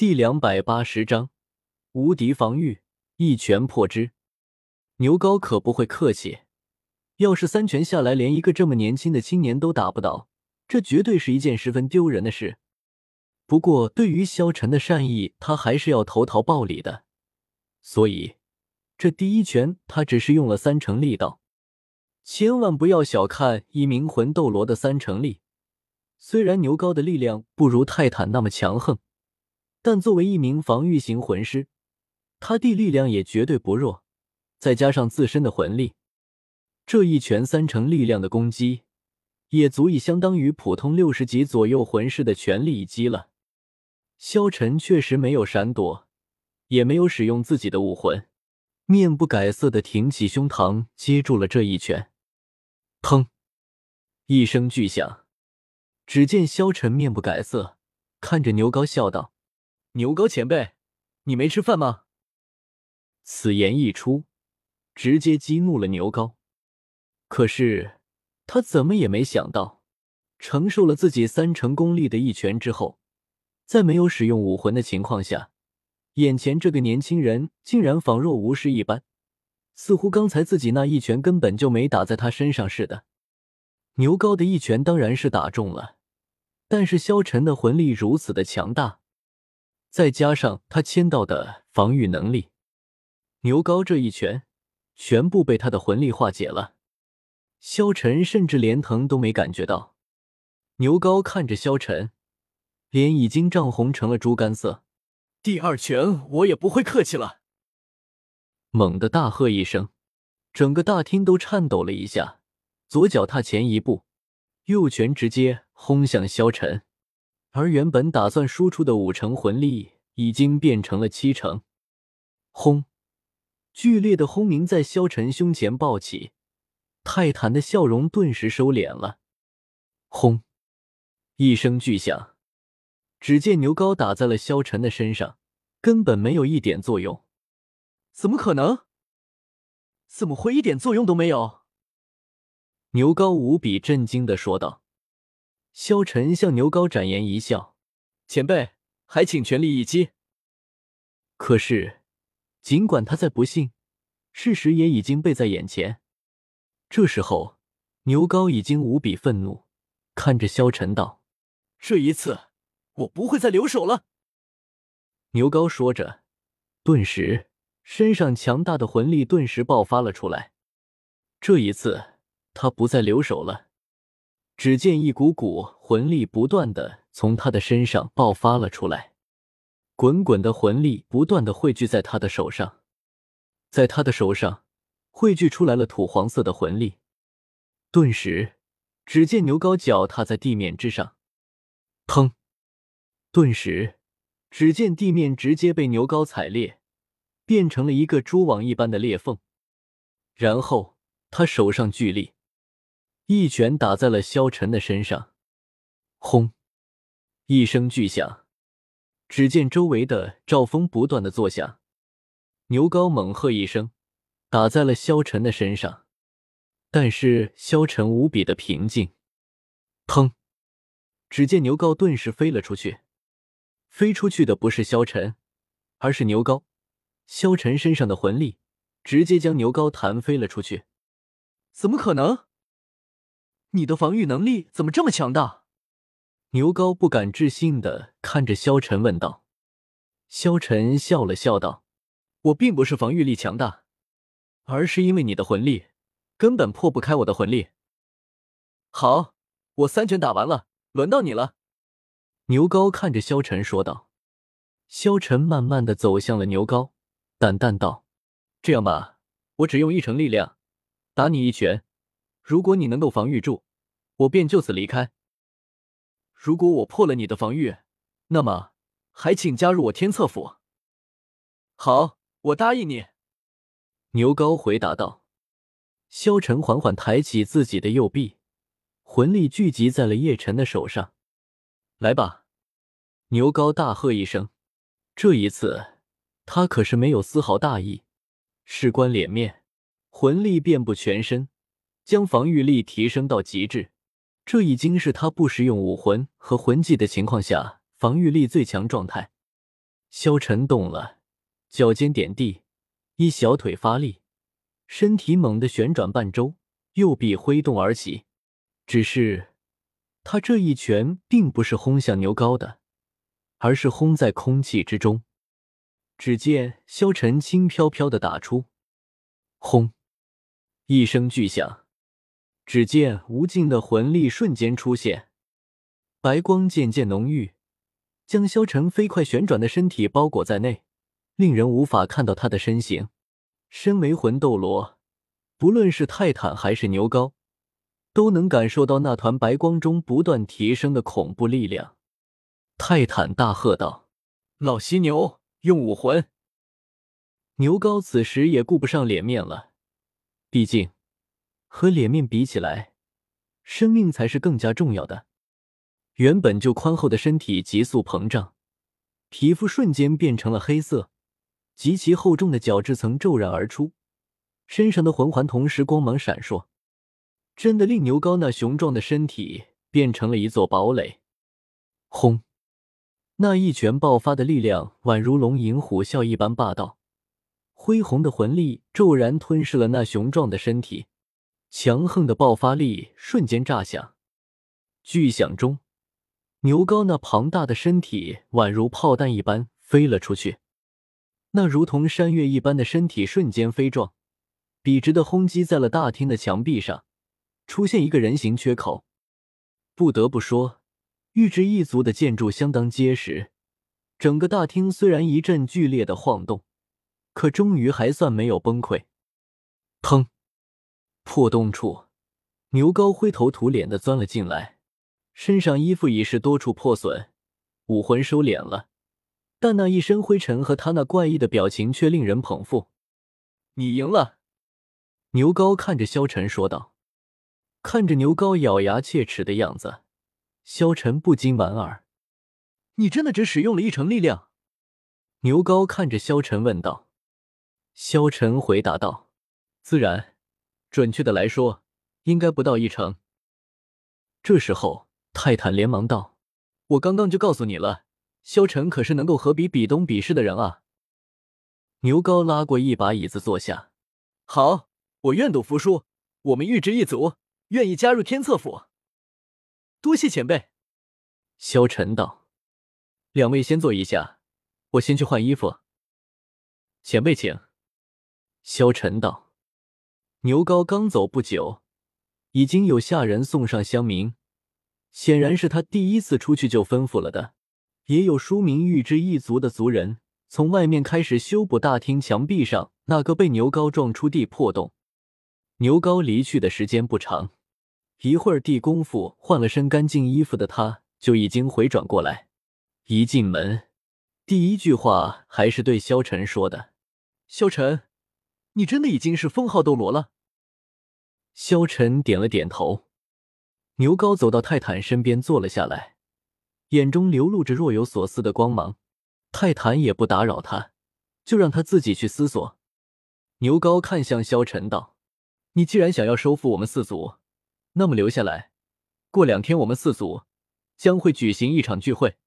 第两百八十章无敌防御，一拳破之。牛高可不会客气，要是三拳下来连一个这么年轻的青年都打不倒，这绝对是一件十分丢人的事。不过，对于萧晨的善意，他还是要投桃报李的，所以这第一拳他只是用了三成力道。千万不要小看一名魂斗罗的三成力，虽然牛高的力量不如泰坦那么强横。但作为一名防御型魂师，他的力量也绝对不弱，再加上自身的魂力，这一拳三成力量的攻击，也足以相当于普通六十级左右魂师的全力一击了。萧晨确实没有闪躲，也没有使用自己的武魂，面不改色的挺起胸膛接住了这一拳。砰！一声巨响，只见萧晨面不改色，看着牛皋笑道。牛高前辈，你没吃饭吗？此言一出，直接激怒了牛高。可是他怎么也没想到，承受了自己三成功力的一拳之后，在没有使用武魂的情况下，眼前这个年轻人竟然仿若无事一般，似乎刚才自己那一拳根本就没打在他身上似的。牛高的一拳当然是打中了，但是萧晨的魂力如此的强大。再加上他签到的防御能力，牛高这一拳全部被他的魂力化解了。萧晨甚至连疼都没感觉到。牛高看着萧晨，脸已经涨红成了猪肝色。第二拳我也不会客气了！猛地大喝一声，整个大厅都颤抖了一下。左脚踏前一步，右拳直接轰向萧晨。而原本打算输出的五成魂力，已经变成了七成。轰！剧烈的轰鸣在萧晨胸前爆起，泰坦的笑容顿时收敛了。轰！一声巨响，只见牛皋打在了萧晨的身上，根本没有一点作用。怎么可能？怎么会一点作用都没有？牛皋无比震惊的说道。萧晨向牛皋展颜一笑：“前辈，还请全力一击。”可是，尽管他在不信，事实也已经背在眼前。这时候，牛皋已经无比愤怒，看着萧晨道：“这一次，我不会再留手了。”牛皋说着，顿时身上强大的魂力顿时爆发了出来。这一次，他不再留手了。只见一股股魂力不断的从他的身上爆发了出来，滚滚的魂力不断的汇聚在他的手上，在他的手上汇聚出来了土黄色的魂力。顿时，只见牛皋脚踏在地面之上，砰！顿时，只见地面直接被牛皋踩裂，变成了一个蛛网一般的裂缝。然后，他手上巨力。一拳打在了萧晨的身上，轰！一声巨响，只见周围的赵风不断的作响。牛皋猛喝一声，打在了萧晨的身上，但是萧晨无比的平静。砰！只见牛皋顿时飞了出去，飞出去的不是萧晨，而是牛皋。萧晨身上的魂力直接将牛皋弹飞了出去。怎么可能？你的防御能力怎么这么强大？牛皋不敢置信的看着萧晨问道。萧晨笑了笑道：“我并不是防御力强大，而是因为你的魂力根本破不开我的魂力。”好，我三拳打完了，轮到你了。”牛皋看着萧晨说道。萧晨慢慢的走向了牛皋，淡淡道：“这样吧，我只用一成力量打你一拳。”如果你能够防御住，我便就此离开。如果我破了你的防御，那么还请加入我天策府。好，我答应你。”牛皋回答道。萧晨缓缓抬起自己的右臂，魂力聚集在了叶晨的手上。来吧！牛皋大喝一声，这一次他可是没有丝毫大意，事关脸面，魂力遍布全身。将防御力提升到极致，这已经是他不使用武魂和魂技的情况下防御力最强状态。萧晨动了，脚尖点地，一小腿发力，身体猛地旋转半周，右臂挥动而起。只是他这一拳并不是轰向牛皋的，而是轰在空气之中。只见萧晨轻飘飘的打出，轰！一声巨响，只见无尽的魂力瞬间出现，白光渐渐浓郁。将萧晨飞快旋转的身体包裹在内，令人无法看到他的身形。身为魂斗罗，不论是泰坦还是牛皋，都能感受到那团白光中不断提升的恐怖力量。泰坦大喝道：“老犀牛，用武魂！”牛皋此时也顾不上脸面了，毕竟和脸面比起来，生命才是更加重要的。原本就宽厚的身体急速膨胀，皮肤瞬间变成了黑色，极其厚重的角质层骤然而出，身上的魂环同时光芒闪烁，真的令牛皋那雄壮的身体变成了一座堡垒。轰！那一拳爆发的力量宛如龙吟虎啸一般霸道，恢宏的魂力骤然吞噬了那雄壮的身体，强横的爆发力瞬间炸响，巨响中。牛皋那庞大的身体宛如炮弹一般飞了出去，那如同山岳一般的身体瞬间飞撞，笔直的轰击在了大厅的墙壁上，出现一个人形缺口。不得不说，玉之一族的建筑相当结实，整个大厅虽然一阵剧烈的晃动，可终于还算没有崩溃。砰！破洞处，牛皋灰头土脸的钻了进来。身上衣服已是多处破损，武魂收敛了，但那一身灰尘和他那怪异的表情却令人捧腹。你赢了，牛皋看着萧晨说道。看着牛皋咬牙切齿的样子，萧晨不禁莞尔：“你真的只使用了一成力量？”牛皋看着萧晨问道。萧晨回答道：“自然，准确的来说，应该不到一成。”这时候。泰坦连忙道：“我刚刚就告诉你了，萧晨可是能够和比比东比试的人啊。”牛皋拉过一把椅子坐下：“好，我愿赌服输。我们玉之一族愿意加入天策府。”多谢前辈。萧晨道：“两位先坐一下，我先去换衣服。”前辈请。萧晨道：“牛皋刚走不久，已经有下人送上香茗。”显然是他第一次出去就吩咐了的，也有书名“玉之一族”的族人从外面开始修补大厅墙壁上那个被牛皋撞出地破洞。牛皋离去的时间不长，一会儿地功夫，换了身干净衣服的他就已经回转过来。一进门，第一句话还是对萧晨说的：“萧晨，你真的已经是封号斗罗了？”萧晨点了点头。牛皋走到泰坦身边坐了下来，眼中流露着若有所思的光芒。泰坦也不打扰他，就让他自己去思索。牛皋看向萧晨道：“你既然想要收复我们四族，那么留下来。过两天我们四族将会举行一场聚会，